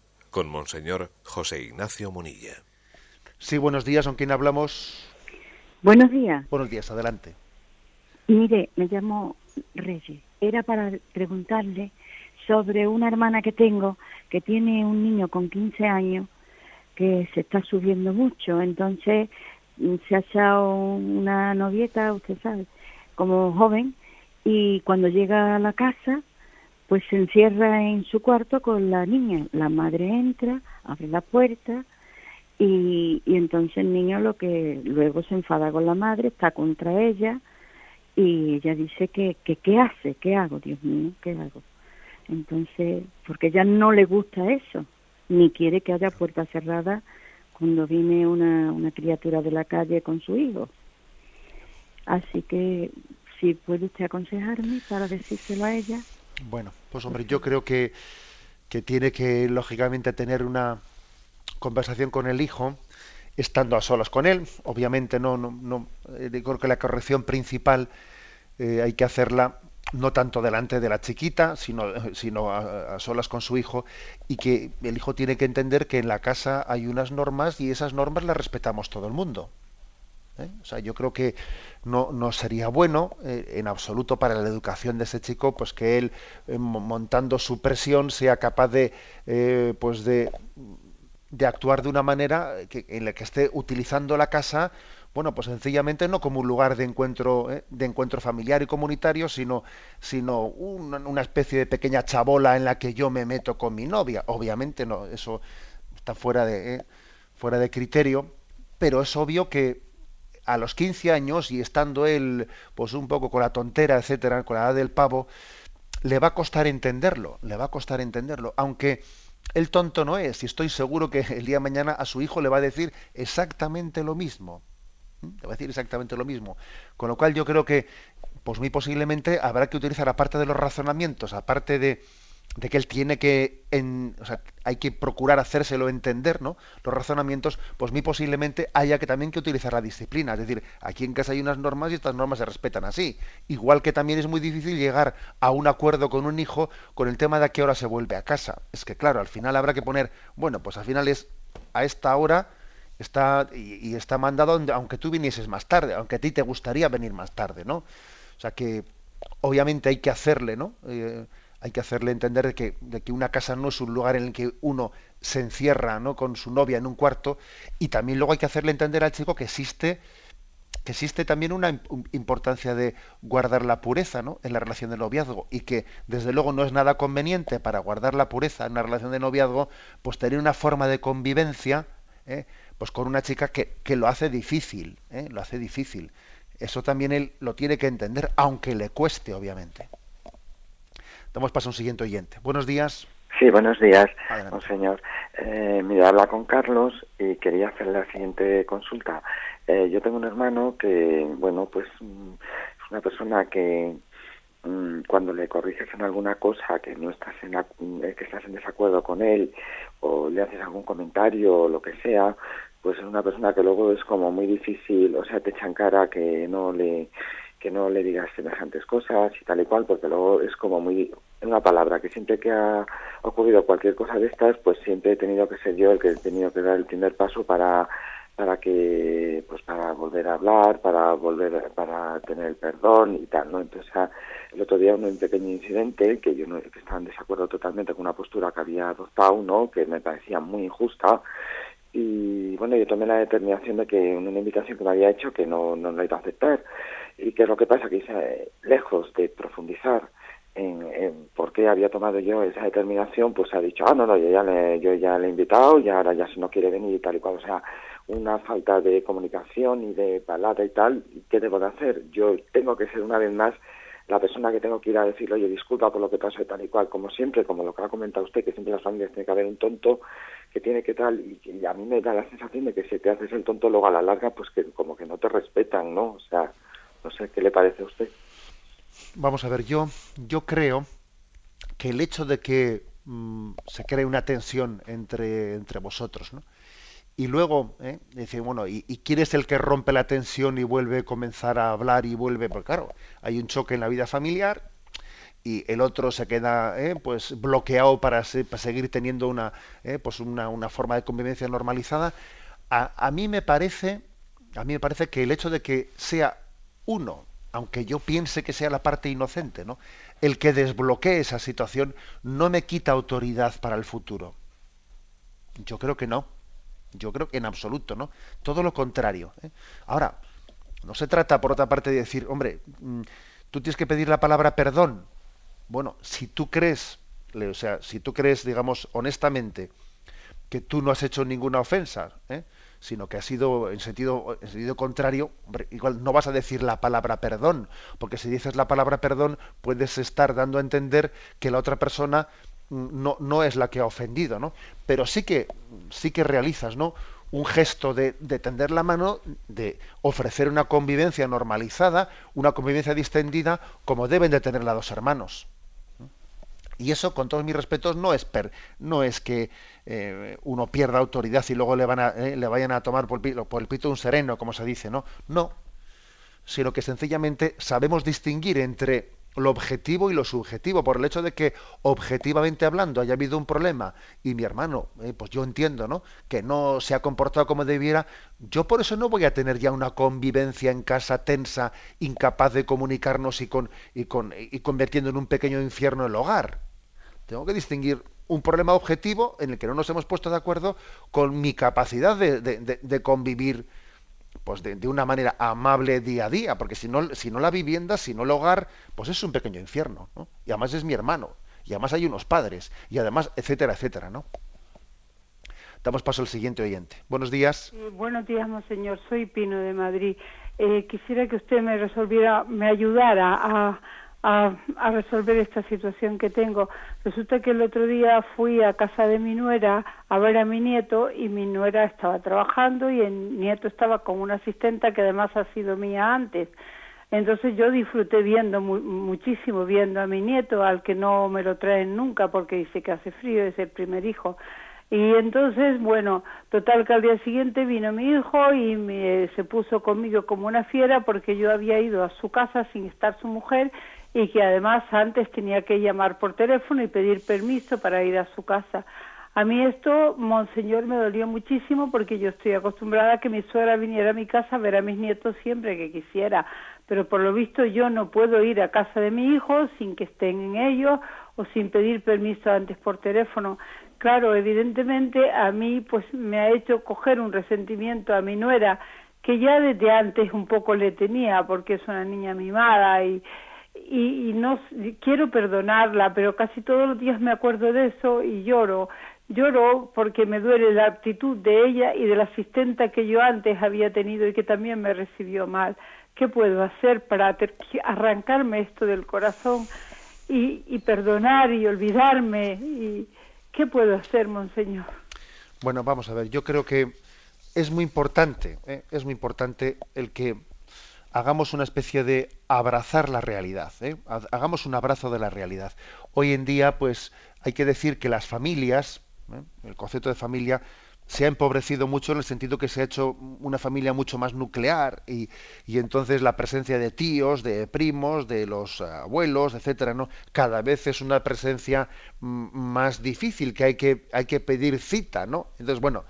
con Monseñor José Ignacio Munilla. Sí, buenos días, ¿con quién hablamos? Buenos días. Buenos días, adelante. Mire, me llamo Reyes. Era para preguntarle sobre una hermana que tengo que tiene un niño con 15 años que se está subiendo mucho. Entonces mm, se ha echado una novieta, usted sabe, como joven, y cuando llega a la casa pues se encierra en su cuarto con la niña. La madre entra, abre la puerta y, y entonces el niño lo que luego se enfada con la madre, está contra ella y ella dice que, que qué hace, qué hago, Dios mío, qué hago. Entonces, porque ella no le gusta eso, ni quiere que haya puerta cerrada cuando viene una, una criatura de la calle con su hijo. Así que, si puede usted aconsejarme para decírselo a ella. Bueno, pues hombre, yo creo que, que tiene que, lógicamente, tener una conversación con el hijo, estando a solas con él. Obviamente, no, no, no eh, creo que la corrección principal eh, hay que hacerla no tanto delante de la chiquita, sino, sino a, a, solas con su hijo, y que el hijo tiene que entender que en la casa hay unas normas y esas normas las respetamos todo el mundo. ¿Eh? O sea, yo creo que no, no sería bueno eh, en absoluto para la educación de ese chico, pues que él eh, montando su presión sea capaz de, pues de, de actuar de una manera que, en la que esté utilizando la casa bueno, pues sencillamente no como un lugar de encuentro, de encuentro familiar y comunitario, sino, sino una, especie de pequeña chabola en la que yo me meto con mi novia. Obviamente no, eso está fuera de, fuera de criterio, pero es obvio que a los 15 años y estando él pues un poco con la tontera, etcétera, con la edad del pavo, le va a costar entenderlo, le va a costar entenderlo, aunque el tonto no es, y estoy seguro que el día de mañana a su hijo le va a decir exactamente lo mismo. Le va a decir exactamente lo mismo. Con lo cual yo creo que, pues muy posiblemente habrá que utilizar aparte de los razonamientos, aparte de, de que él tiene que, en, o sea, hay que procurar hacérselo entender, ¿no? Los razonamientos, pues muy posiblemente haya que también que utilizar la disciplina. Es decir, aquí en casa hay unas normas y estas normas se respetan así. Igual que también es muy difícil llegar a un acuerdo con un hijo con el tema de a qué hora se vuelve a casa. Es que claro, al final habrá que poner, bueno, pues al final es a esta hora está y, está mandado aunque tú vinieses más tarde, aunque a ti te gustaría venir más tarde, ¿no? O sea que obviamente hay que hacerle, ¿no? Eh, hay que hacerle entender de que, de que, una casa no es un lugar en el que uno se encierra ¿no? con su novia en un cuarto y también luego hay que hacerle entender al chico que existe que existe también una importancia de guardar la pureza ¿no? en la relación de noviazgo y que desde luego no es nada conveniente para guardar la pureza en una relación de noviazgo pues tener una forma de convivencia ¿eh? pues con una chica que, que lo hace difícil, ¿eh? lo hace difícil. Eso también él lo tiene que entender, aunque le cueste, obviamente. Damos paso a un siguiente oyente. Buenos días. Sí, buenos días, señor. Eh, mira, habla con Carlos y quería hacerle la siguiente consulta. Eh, yo tengo un hermano que, bueno, pues mm, es una persona que mm, cuando le corriges en alguna cosa que no estás en la, eh, que estás en desacuerdo con él o le haces algún comentario o lo que sea, pues es una persona que luego es como muy difícil, o sea, te echan cara que no le que no le digas semejantes cosas y tal y cual, porque luego es como muy, una palabra, que siempre que ha ocurrido cualquier cosa de estas, pues siempre he tenido que ser yo el que he tenido que dar el primer paso para para que pues para volver a hablar para volver para tener el perdón y tal no entonces el otro día un pequeño incidente que yo no que estaba en desacuerdo totalmente con una postura que había adoptado no que me parecía muy injusta y bueno yo tomé la determinación de que una invitación que me había hecho que no no la iba a aceptar. Y qué es lo que pasa que hice, lejos de profundizar en, en, por qué había tomado yo esa determinación pues ha dicho ah no no yo ya le yo ya le he invitado y ahora ya si no quiere venir y tal y cual. O sea una falta de comunicación y de palabra y tal qué debo de hacer yo tengo que ser una vez más la persona que tengo que ir a decirle, oye, disculpa por lo que pasó tal y cual, como siempre, como lo que ha comentado usted, que siempre las familias tiene que haber un tonto que tiene que tal, y, a mí me da la sensación de que si te haces el tonto luego a la larga, pues que como que no te respetan, ¿no? O sea, no sé, ¿qué le parece a usted? Vamos a ver, yo, yo creo que el hecho de que mm, se cree una tensión entre, entre vosotros, ¿no? Y luego ¿eh? bueno ¿y, quién es el que rompe la tensión y vuelve a comenzar a hablar y vuelve porque claro hay un choque en la vida familiar y el otro se queda ¿eh? pues bloqueado para, seguir teniendo una ¿eh? pues una, una, forma de convivencia normalizada a, a, mí me parece a mí me parece que el hecho de que sea uno aunque yo piense que sea la parte inocente no el que desbloquee esa situación no me quita autoridad para el futuro yo creo que no yo creo que en absoluto, ¿no? Todo lo contrario. ¿eh? Ahora, no se trata, por otra parte, de decir, hombre, mm, tú tienes que pedir la palabra perdón. Bueno, si tú crees, o sea, si tú crees, digamos, honestamente, que tú no has hecho ninguna ofensa, ¿eh? sino que ha sido en sentido, en sentido contrario, hombre, igual no vas a decir la palabra perdón, porque si dices la palabra perdón, puedes estar dando a entender que la otra persona no, no es la que ha ofendido, ¿no? Pero sí que, sí que realizas, ¿no? un gesto de, tender la mano, de ofrecer una convivencia normalizada, una convivencia distendida, como deben de tener las dos hermanos. Y eso, con todos mis respetos, no es, per, no es que eh, uno pierda autoridad y luego le, van a, eh, le vayan a tomar por por el pito un sereno, como se dice, ¿no? No, sino que sencillamente sabemos distinguir entre lo objetivo y lo subjetivo, por el hecho de que objetivamente hablando haya habido un problema y mi hermano, eh, pues yo entiendo, ¿no? Que no se ha comportado como debiera, yo por eso no voy a tener ya una convivencia en casa tensa, incapaz de comunicarnos y, con, y, con, y convirtiendo en un pequeño infierno el hogar. Tengo que distinguir un problema objetivo en el que no nos hemos puesto de acuerdo con mi capacidad de, de, de convivir pues de, una manera amable día a día, porque si no, si no la vivienda, si no el hogar, pues es un pequeño infierno, ¿no? Y además es mi hermano, y además hay unos padres, y además, etcétera, etcétera, ¿no? Damos paso al siguiente oyente. Buenos días. Eh, buenos días, monseñor. Soy Pino de Madrid. Eh, quisiera que usted me resolviera, me ayudara a, a, resolver esta situación que tengo. Resulta que el otro día fui a casa de mi nuera a ver a mi nieto y mi nuera estaba trabajando y el nieto estaba con una asistenta que además ha sido mía antes. Entonces yo disfruté viendo muchísimo viendo a mi nieto, al que no me lo traen nunca porque dice que hace frío, es el primer hijo. Y entonces, bueno, total que al día siguiente vino mi hijo y me, se puso conmigo como una fiera porque yo había ido a su casa sin estar su mujer y que además antes tenía que llamar por teléfono y pedir permiso para ir a su casa. A mí esto, monseñor, me dolió muchísimo porque yo estoy acostumbrada a que mi suegra viniera a mi casa a ver a mis nietos siempre que quisiera, pero por lo visto yo no puedo ir a casa de mi hijo sin que estén en ellos o sin pedir permiso antes por teléfono. Claro, evidentemente a mí pues me ha hecho coger un resentimiento a mi nuera que ya desde antes un poco le tenía porque es una niña mimada y y, no quiero perdonarla, pero casi todos los días me acuerdo de eso y lloro. Lloro porque me duele la actitud de ella y de la asistenta que yo antes había tenido y que también me recibió mal. ¿Qué puedo hacer para arrancarme esto del corazón y, y perdonar y olvidarme? Y, ¿Qué puedo hacer, monseñor? Bueno, vamos a ver, yo creo que es muy importante, ¿eh? es muy importante el que hagamos una especie de abrazar la realidad, ¿eh? hagamos un abrazo de la realidad. Hoy en día, pues hay que decir que las familias, ¿eh? el concepto de familia, se ha empobrecido mucho en el sentido que se ha hecho una familia mucho más nuclear y, y entonces la presencia de tíos, de primos, de los abuelos, etcétera, ¿no? Cada vez es una presencia más difícil que hay que hay que pedir cita, ¿no? Entonces, bueno,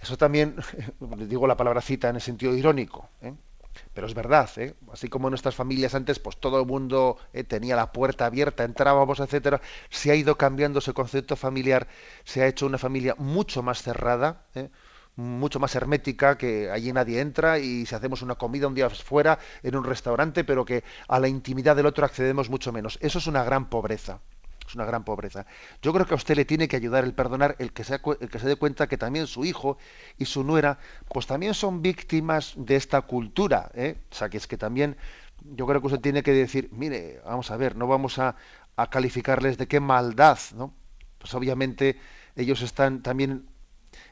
eso también digo la palabra cita en el sentido irónico, ¿eh? Pero es verdad, ¿eh? así como en nuestras familias antes, pues todo el mundo eh, tenía la puerta abierta, entrábamos, etcétera, se ha ido cambiando ese concepto familiar, se ha hecho una familia mucho más cerrada, ¿eh? mucho más hermética, que allí nadie entra y si hacemos una comida un día fuera en un restaurante, pero que a la intimidad del otro accedemos mucho menos. Eso es una gran pobreza es una gran pobreza. Yo creo que a usted le tiene que ayudar el perdonar el que se, el que se dé cuenta que también su hijo y su nuera, pues también son víctimas de esta cultura, ¿eh? o sea, que es que también yo creo que usted tiene que decir, mire, vamos a ver, no vamos a, a calificarles de qué maldad, ¿no? Pues obviamente ellos están también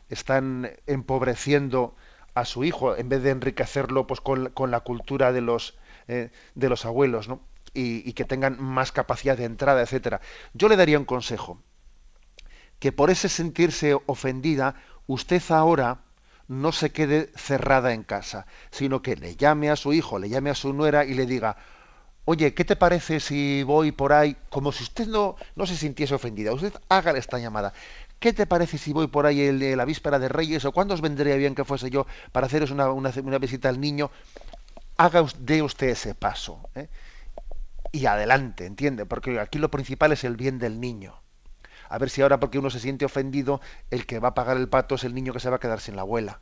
están empobreciendo a su hijo en vez de enriquecerlo pues con, con la cultura de los eh, de los abuelos, ¿no? Y, que tengan más capacidad de entrada, etcétera. Yo le daría un consejo que por ese sentirse ofendida usted ahora no se quede cerrada en casa, sino que le llame a su hijo, le llame a su nuera y le diga, oye, ¿qué te parece si voy por ahí? Como si usted no, no se sintiese ofendida, usted hágale esta llamada. ¿Qué te parece si voy por ahí el, la víspera de Reyes o cuándo os vendría bien que fuese yo para haceros una, una, una visita al niño? Haga de usted ese paso. ¿eh? Y adelante, ¿entiende? Porque aquí lo principal es el bien del niño a ver si ahora porque uno se siente ofendido, el que va a pagar el pato es el niño que se va a quedar sin la abuela.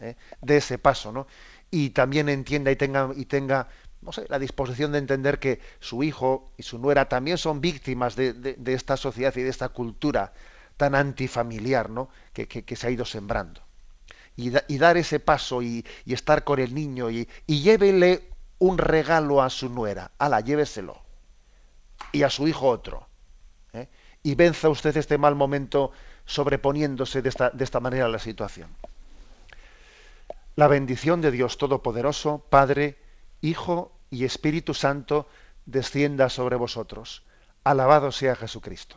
¿eh? De ese paso, ¿no? Y también entienda y tenga, y tenga no sé, la disposición de entender que su hijo y su nuera también son víctimas de, de, esta sociedad y de esta cultura tan antifamiliar, ¿no? Que, que, se ha ido sembrando. Y, y, dar ese paso y, y estar con el niño y, y, llévele un regalo a su nuera, ala, lléveselo. Y a su hijo otro y venza usted este mal momento sobreponiéndose de esta, de esta manera a la situación. La bendición de Dios Todopoderoso, Padre, Hijo y Espíritu Santo, descienda sobre vosotros. Alabado sea Jesucristo.